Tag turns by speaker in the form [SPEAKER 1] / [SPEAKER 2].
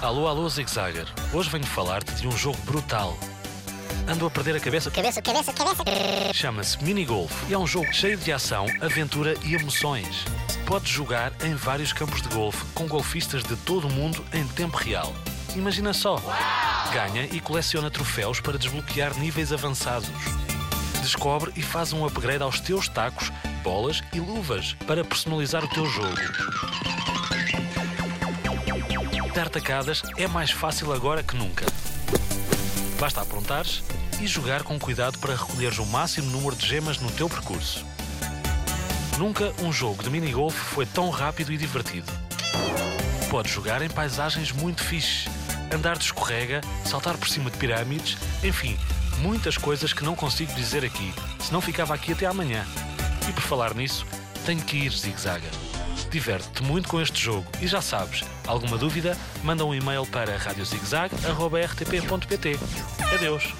[SPEAKER 1] Alô, alô, Zig Zagger. Hoje venho falar-te de um jogo brutal. Ando a perder a cabeça.
[SPEAKER 2] Cabeça, cabeça, cabeça.
[SPEAKER 1] Chama-se Mini Golf e é um jogo cheio de ação, aventura e emoções. Podes jogar em vários campos de golfe com golfistas de todo o mundo em tempo real. Imagina só! Ganha e coleciona troféus para desbloquear níveis avançados. Descobre e faz um upgrade aos teus tacos, bolas e luvas para personalizar o teu jogo. Dar tacadas é mais fácil agora que nunca. Basta aprontares e jogar com cuidado para recolheres o máximo número de gemas no teu percurso. Nunca um jogo de minigolf foi tão rápido e divertido. Podes jogar em paisagens muito fixes, andar de escorrega, saltar por cima de pirâmides, enfim, muitas coisas que não consigo dizer aqui, senão ficava aqui até amanhã. E por falar nisso, tenho que ir, zigzaga diverte-te muito com este jogo e já sabes, alguma dúvida, manda um e-mail para radiozigzag.rtp.pt. Adeus!